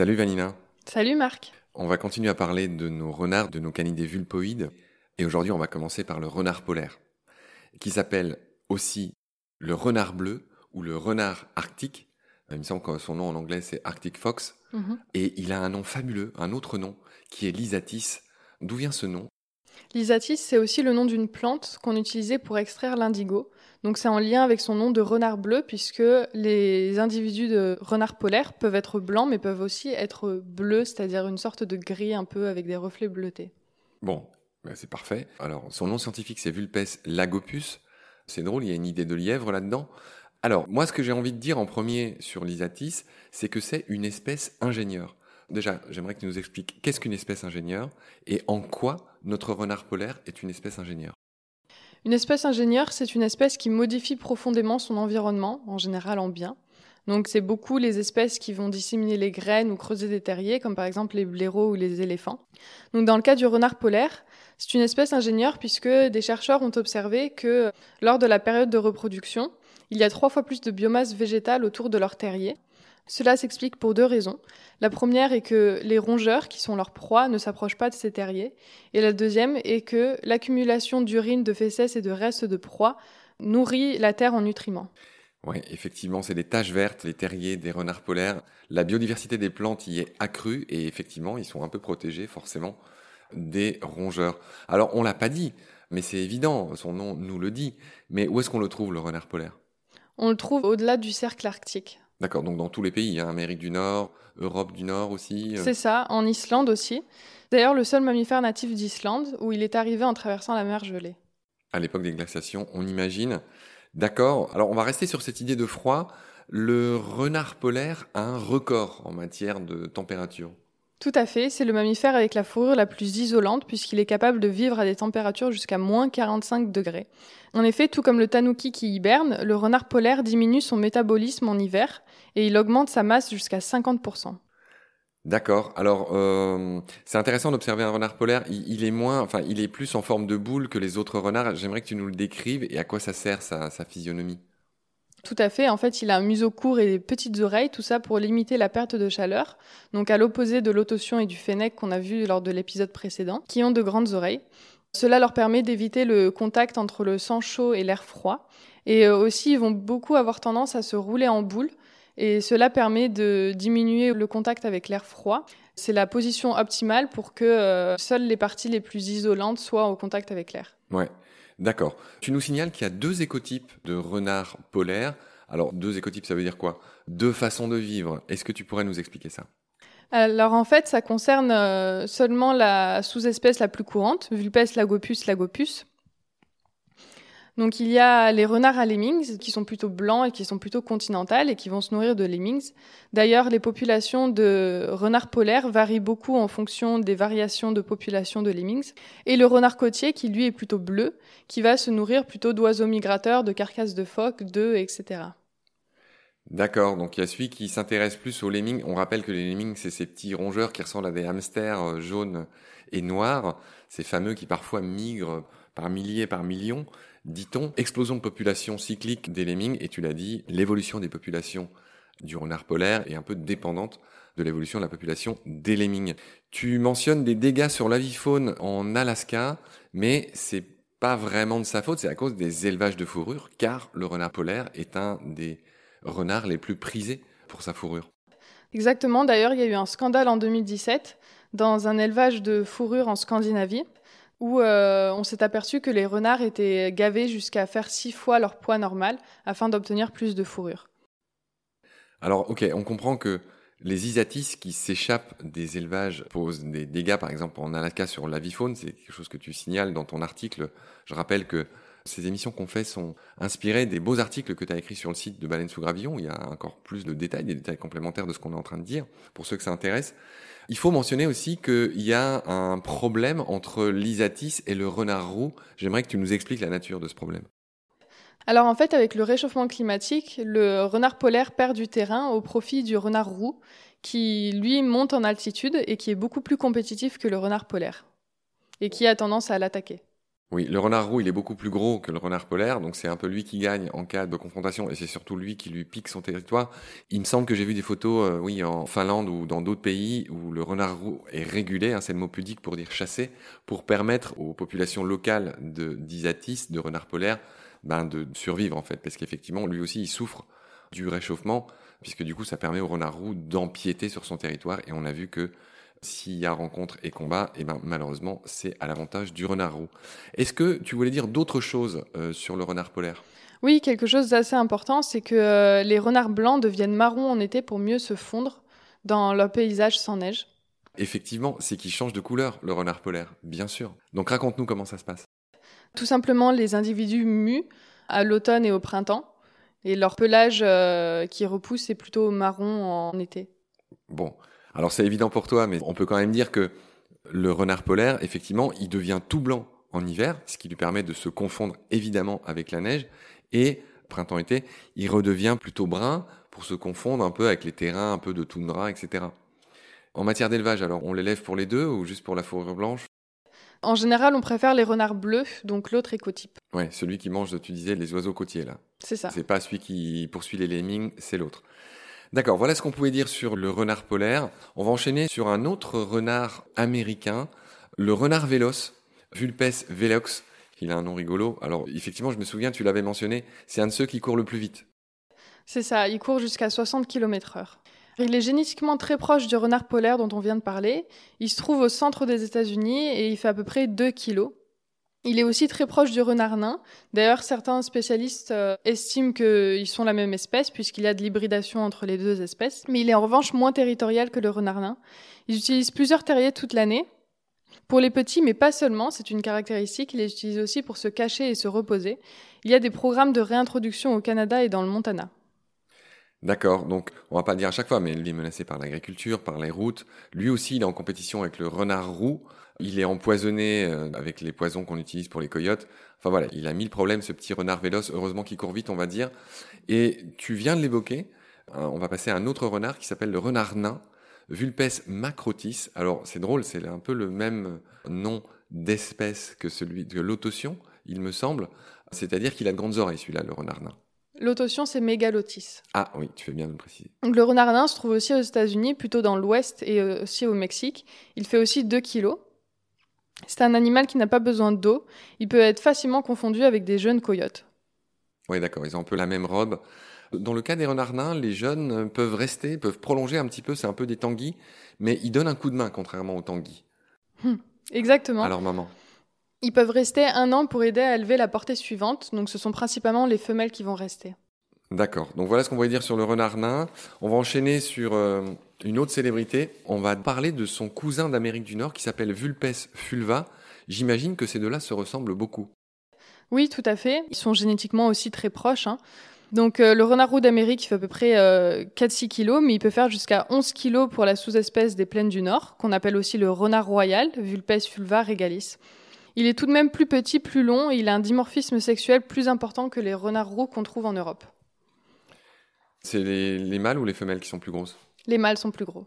Salut Vanina. Salut Marc. On va continuer à parler de nos renards, de nos canidés vulpoïdes. Et aujourd'hui, on va commencer par le renard polaire, qui s'appelle aussi le renard bleu ou le renard arctique. Il me semble que son nom en anglais, c'est Arctic Fox. Mhm. Et il a un nom fabuleux, un autre nom, qui est Lysatis. D'où vient ce nom? Lysatis, c'est aussi le nom d'une plante qu'on utilisait pour extraire l'indigo. Donc c'est en lien avec son nom de renard bleu, puisque les individus de renard polaire peuvent être blancs, mais peuvent aussi être bleus, c'est-à-dire une sorte de gris un peu avec des reflets bleutés. Bon, ben, c'est parfait. Alors, son nom scientifique, c'est Vulpes lagopus. C'est drôle, il y a une idée de lièvre là-dedans. Alors, moi, ce que j'ai envie de dire en premier sur l'Isatis, c'est que c'est une espèce ingénieure. Déjà, j'aimerais que tu nous expliques qu'est-ce qu'une espèce ingénieure et en quoi notre renard polaire est une espèce ingénieure. Une espèce ingénieure, c'est une espèce qui modifie profondément son environnement, en général en bien. Donc c'est beaucoup les espèces qui vont disséminer les graines ou creuser des terriers, comme par exemple les blaireaux ou les éléphants. Donc dans le cas du renard polaire, c'est une espèce ingénieure puisque des chercheurs ont observé que lors de la période de reproduction, il y a trois fois plus de biomasse végétale autour de leur terrier. Cela s'explique pour deux raisons. La première est que les rongeurs, qui sont leurs proies, ne s'approchent pas de ces terriers. Et la deuxième est que l'accumulation d'urine, de fesses et de restes de proies nourrit la terre en nutriments. Oui, effectivement, c'est des taches vertes, les terriers des renards polaires. La biodiversité des plantes y est accrue et effectivement, ils sont un peu protégés forcément des rongeurs. Alors, on l'a pas dit, mais c'est évident, son nom nous le dit. Mais où est-ce qu'on le trouve, le renard polaire? On le trouve au-delà du cercle arctique. D'accord, donc dans tous les pays, hein, Amérique du Nord, Europe du Nord aussi. euh. C'est ça, en Islande aussi. D'ailleurs, le seul mammifère natif d'Islande où il est arrivé en traversant la mer gelée. À l'époque des glaciations, on imagine. D'accord, alors on va rester sur cette idée de froid. Le renard polaire a un record en matière de température. Tout à fait, c'est le mammifère avec la fourrure la plus isolante puisqu'il est capable de vivre à des températures jusqu'à moins 45 degrés. En effet, tout comme le tanuki qui hiberne, le renard polaire diminue son métabolisme en hiver et il augmente sa masse jusqu'à 50%. D'accord. Alors, euh, c'est intéressant d'observer un renard polaire. Il, est moins, enfin, il est plus en forme de boule que les autres renards. J'aimerais que tu nous le décrives et à quoi ça sert sa physionomie. Tout à fait. En fait, il a un museau court et des petites oreilles, tout ça pour limiter la perte de chaleur. Donc, à l'opposé de l'autotion et du fennec qu'on a vu lors de l'épisode précédent, qui ont de grandes oreilles. Cela leur permet d'éviter le contact entre le sang chaud et l'air froid. Et euh, aussi, ils vont beaucoup avoir tendance à se rouler en boule. Et cela permet de diminuer le contact avec l'air froid. C'est la position optimale pour que euh, seules les parties les plus isolantes soient au contact avec l'air. Ouais. D'accord. Tu nous signales qu'il y a deux écotypes de renards polaires. Alors, deux écotypes, ça veut dire quoi? Deux façons de vivre. Est-ce que tu pourrais nous expliquer ça? Alors en fait, ça concerne euh, seulement la sous-espèce la plus courante, Vulpes lagopus lagopus. Donc il y a les renards à lemmings qui sont plutôt blancs et qui sont plutôt continentales et qui vont se nourrir de lemmings. D'ailleurs, les populations de renards polaires varient beaucoup en fonction des variations de population de lemmings. Et le renard côtier qui lui est plutôt bleu, qui va se nourrir plutôt d'oiseaux migrateurs, de carcasses de phoques, d'œufs, etc. D'accord, donc il y a celui qui s'intéresse plus aux lemmings. On rappelle que les lemmings, c'est ces petits rongeurs qui ressemblent à des hamsters euh, jaunes et noirs, ces fameux qui parfois migrent par milliers, par millions dit-on, explosion de population cyclique des lemmings, et tu l'as dit, l'évolution des populations du renard polaire est un peu dépendante de l'évolution de la population des lemmings. Tu mentionnes des dégâts sur l'avifaune en Alaska, mais c'est pas vraiment de sa faute, c'est à cause des élevages de fourrure, car le renard polaire est un des renards les plus prisés pour sa fourrure. Exactement, d'ailleurs, il y a eu un scandale en 2017 dans un élevage de fourrure en Scandinavie où euh, on s'est aperçu que les renards étaient gavés jusqu'à faire six fois leur poids normal afin d'obtenir plus de fourrure. Alors, ok, on comprend que les isatis qui s'échappent des élevages posent des dégâts, par exemple en Alaska sur l'avifaune, c'est quelque chose que tu signales dans ton article. Je rappelle que ces émissions qu'on fait sont inspirées des beaux articles que tu as écrits sur le site de Baleine sous Gravillon. Il y a encore plus de détails, des détails complémentaires de ce qu'on est en train de dire, pour ceux que ça intéresse. Il faut mentionner aussi qu'il y a un problème entre l'isatis et le renard roux. J'aimerais que tu nous expliques la nature de ce problème. Alors en fait, avec le réchauffement climatique, le renard polaire perd du terrain au profit du renard roux, qui lui monte en altitude et qui est beaucoup plus compétitif que le renard polaire, et qui a tendance à l'attaquer. Oui, le renard roux, il est beaucoup plus gros que le renard polaire, donc c'est un peu lui qui gagne en cas de confrontation, et c'est surtout lui qui lui pique son territoire. Il me semble que j'ai vu des photos, euh, oui, en Finlande ou dans d'autres pays où le renard roux est régulé, hein, c'est le mot pudique pour dire chassé, pour permettre aux populations locales de d'Isatis, de renard polaire, ben, de survivre en fait, parce qu'effectivement, lui aussi, il souffre du réchauffement, puisque du coup, ça permet au renard roux d'empiéter sur son territoire, et on a vu que s'il y a rencontre et combat, et eh ben malheureusement, c'est à l'avantage du renard roux. Est-ce que tu voulais dire d'autres choses euh, sur le renard polaire? Oui, quelque chose d'assez important, c'est que euh, les renards blancs deviennent marrons en été pour mieux se fondre dans leur paysage sans neige. Effectivement, c'est qu'ils changent de couleur, le renard polaire, bien sûr. Donc raconte-nous comment ça se passe. Tout simplement, les individus muent à l'automne et au printemps, et leur pelage euh, qui repousse est plutôt marron en été. Bon, alors c'est évident pour toi, mais on peut quand même dire que le renard polaire, effectivement, il devient tout blanc en hiver, ce qui lui permet de se confondre évidemment avec la neige, et printemps-été, il redevient plutôt brun pour se confondre un peu avec les terrains un peu de toundra, etc. En matière d'élevage, alors on l'élève pour les deux ou juste pour la fourrure blanche? En général, on préfère les renards bleus, donc l'autre écotype. Ouais, celui qui mange, tu disais, les oiseaux côtiers là. C'est ça. C'est pas celui qui poursuit les lemmings, c'est l'autre. D'accord, voilà ce qu'on pouvait dire sur le renard polaire. On va enchaîner sur un autre renard américain, le renard véloce, Vulpes velox. Il a un nom rigolo. Alors, effectivement, je me souviens, tu l'avais mentionné, c'est un de ceux qui court le plus vite. C'est ça, il court jusqu'à 60 km h Il est génétiquement très proche du renard polaire dont on vient de parler. Il se trouve au centre des États-Unis et il fait à peu près 2 kg. Il est aussi très proche du renard nain. D'ailleurs, certains spécialistes euh, estiment qu'ils sont la même espèce puisqu'il y a de l'hybridation entre les deux espèces. Mais il est en revanche moins territorial que le renard nain. Ils utilisent plusieurs terriers toute l'année. Pour les petits, mais pas seulement, c'est une caractéristique, ils les utilisent aussi pour se cacher et se reposer. Il y a des programmes de réintroduction au Canada et dans le Montana. D'accord, donc on va pas le dire à chaque fois, mais il est menacé par l'agriculture, par les routes. Lui aussi, il est en compétition avec le renard roux. Il est empoisonné euh, avec les poisons qu'on utilise pour les coyotes. Enfin voilà, il a mille problèmes, ce petit renard véloce. Heureusement qu'il court vite, on va dire. Et tu viens de l'évoquer. Euh, on va passer à un autre renard qui s'appelle le renard nain, Vulpes macrotis. Alors c'est drôle, c'est un peu le même nom d'espèce que celui de l'autotion, il me semble. C'est-à-dire qu'il a de grandes oreilles, celui-là, le renard nain. L'autotion, c'est mégalotis. Ah oui, tu fais bien de le préciser. le renard nain se trouve aussi aux États-Unis, plutôt dans l'ouest et aussi au Mexique. Il fait aussi 2 kilos. C'est un animal qui n'a pas besoin d'eau. Il peut être facilement confondu avec des jeunes coyotes. Oui, d'accord, ils ont un peu la même robe. Dans le cas des renards nains, les jeunes peuvent rester, peuvent prolonger un petit peu, c'est un peu des tanguis, mais ils donnent un coup de main, contrairement aux tanguis. Hum, exactement. Alors, maman. Ils peuvent rester un an pour aider à élever la portée suivante, donc ce sont principalement les femelles qui vont rester. D'accord, donc voilà ce qu'on voulait dire sur le renard nain. On va enchaîner sur euh, une autre célébrité. On va parler de son cousin d'Amérique du Nord qui s'appelle Vulpes fulva. J'imagine que ces deux-là se ressemblent beaucoup. Oui, tout à fait. Ils sont génétiquement aussi très proches. Hein. Donc euh, le renard roux d'Amérique fait à peu près 4-6 euh, kg, mais il peut faire jusqu'à 11 kg pour la sous-espèce des plaines du Nord, qu'on appelle aussi le renard royal, Vulpes fulva regalis. Il est tout de même plus petit, plus long, et il a un dimorphisme sexuel plus important que les renards roux qu'on trouve en Europe. C'est les, mâles ou les femelles qui sont plus grosses? Les mâles sont plus gros.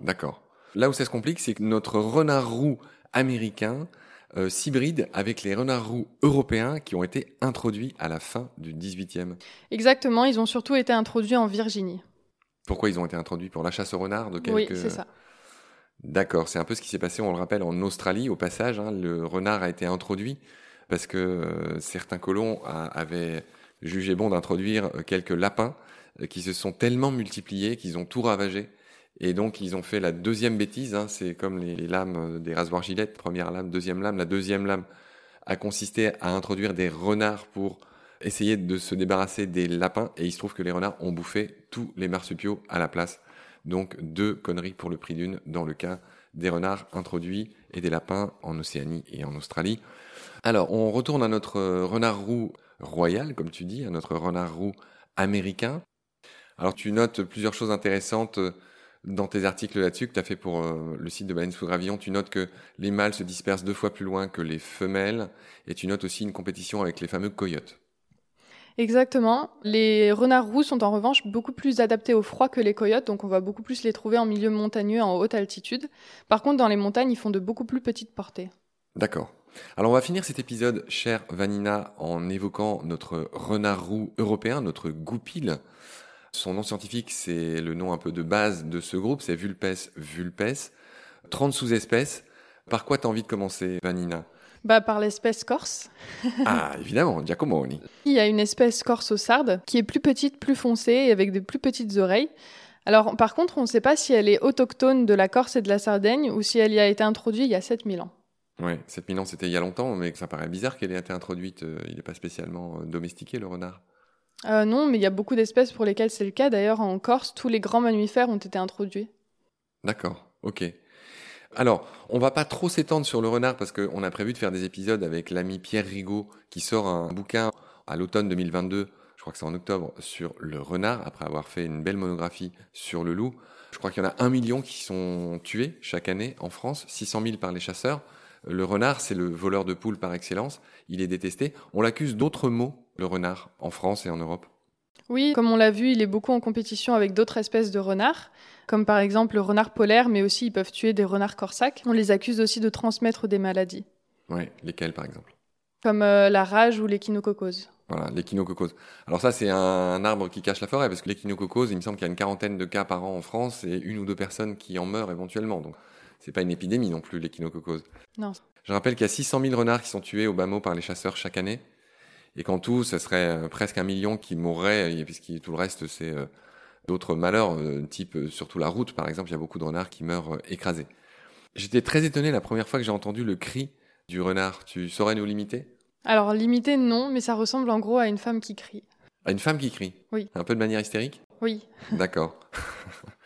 D'accord. Là où ça se complique, c'est que notre renard roux américain euh, s'hybride avec les renards roux européens qui ont été introduits à la fin du 18e. Exactement, ils ont surtout été introduits en Virginie. Pourquoi ils ont été introduits? Pour la chasse au renard de quelques... Oui, c'est ça. D'accord, c'est un peu ce qui s'est passé, on le rappelle, en Australie, au passage. Hein, le renard a été introduit parce que euh, certains colons avaient jugé bon d'introduire euh, quelques lapins qui se sont tellement multipliés qu'ils ont tout ravagé. Et donc ils ont fait la deuxième bêtise, hein, c'est comme les, lames euh, des rasoirs gilettes, première lame, deuxième lame. La deuxième lame a consisté à introduire des renards pour essayer de se débarrasser des lapins. Et il se trouve que les renards ont bouffé tous les marsupiaux à la place. Donc deux conneries pour le prix d'une dans le cas des renards introduits et des lapins en Océanie et en Australie. Alors on retourne à notre renard roux royal, comme tu dis, à notre renard roux américain. Alors tu notes plusieurs choses intéressantes euh, dans tes articles là-dessus que tu as fait pour euh, le site de Baleine sous Gravillon. Tu notes que les mâles se dispersent deux fois plus loin que les femelles et tu notes aussi une compétition avec les fameux coyotes. Exactement. Les renards roux sont en revanche beaucoup plus adaptés au froid que les coyotes, donc on va beaucoup plus les trouver en milieu montagneux en haute altitude. Par contre, dans les montagnes, ils font de beaucoup plus petites portées. D'accord. Alors on va finir cet épisode, chère Vanina, en évoquant notre renard roux européen, notre goupil. Son nom scientifique, c'est le nom un peu de base de ce groupe, c'est Vulpes vulpes. 30 sous-espèces. Par quoi tu as envie de commencer, Vanina? Bah, par l'espèce corse. ah, évidemment, Giacomoni. Il y a une espèce corse au sarde qui est plus petite, plus foncée et avec de plus petites oreilles. Alors, par contre, on ne sait pas si elle est autochtone de la Corse et de la Sardaigne ou si elle y a été introduite il y a 7000 ans. Oui, 7000 ans, c'était il y a longtemps, mais ça paraît bizarre qu'elle ait été introduite. Euh, il n'est pas spécialement euh, domestiqué, le renard. Euh, non, mais il y a beaucoup d'espèces pour lesquelles c'est le cas. D'ailleurs, en Corse, tous les grands mammifères ont été introduits. D'accord, ok. Alors, on va pas trop s'étendre sur le renard parce qu'on a prévu de faire des épisodes avec l'ami Pierre Rigaud qui sort un bouquin à l'automne 2022, je crois que c'est en octobre, sur le renard, après avoir fait une belle monographie sur le loup. Je crois qu'il y en a un million qui sont tués chaque année en France, 600 000 par les chasseurs. Le renard, c'est le voleur de poules par excellence. Il est détesté. On l'accuse d'autres mots, le renard, en France et en Europe. Oui, comme on l'a vu, il est beaucoup en compétition avec d'autres espèces de renards, comme par exemple le renard polaire, mais aussi ils peuvent tuer des renards corsacs. On les accuse aussi de transmettre des maladies. Oui, lesquelles par exemple? Comme euh, la rage ou l'échinococose. Voilà, l'échinococose. Alors ça, c'est un arbre qui cache la forêt, parce que l'échinococose, il me semble qu'il y a une quarantaine de cas par an en France et une ou deux personnes qui en meurent éventuellement. Donc c'est pas une épidémie non plus, l'échinococose. Non. Je rappelle qu'il y a 600 000 renards qui sont tués au bas mot par les chasseurs chaque année, et qu'en tout, ce serait euh, presque un million qui mourraient, puisque tout le reste, c'est euh, d'autres malheurs, euh, type surtout la route, par exemple, il y a beaucoup de renards qui meurent écrasés. J'étais très étonné la première fois que j'ai entendu le cri du renard. Tu saurais nous limiter? Alors, limiter, non, mais ça ressemble en gros à une femme qui crie. À une femme qui crie? Oui. Un peu de manière hystérique? Oui. D'accord.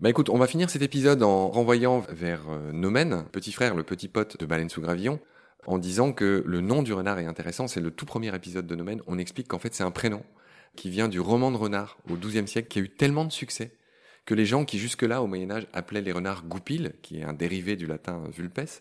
Bah écoute, on va finir cet épisode en renvoyant vers euh, Nomen, petit frère, le petit pote de Baleine sous Gravillon, en disant que le nom du renard est intéressant. C'est le tout premier épisode de Nomen. On explique qu'en fait c'est un prénom qui vient du roman de renard au XIIe siècle, qui a eu tellement de succès que les gens qui jusque-là au Moyen Âge appelaient les renards goupil, qui est un dérivé du latin vulpes,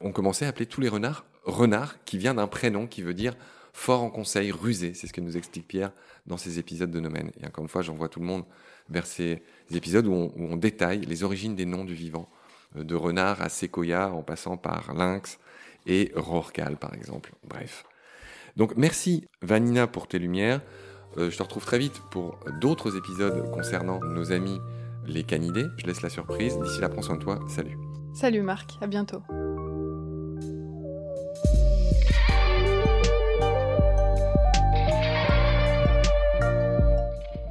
ont commencé à appeler tous les renards renard, qui vient d'un prénom qui veut dire fort en conseil, rusé. C'est ce que nous explique Pierre dans ces épisodes de Nomen. Et encore une fois, j'envoie tout le monde vers ces épisodes où on, détaille les origines des noms du vivant, euh, de renard à séquoia en passant par lynx et rorcal par exemple. Bref. Donc merci Vanina pour tes lumières. Euh, je te retrouve très vite pour d'autres épisodes concernant nos amis les canidés. Je laisse la surprise. D'ici là, prends soin de toi. Salut. Salut Marc, à bientôt.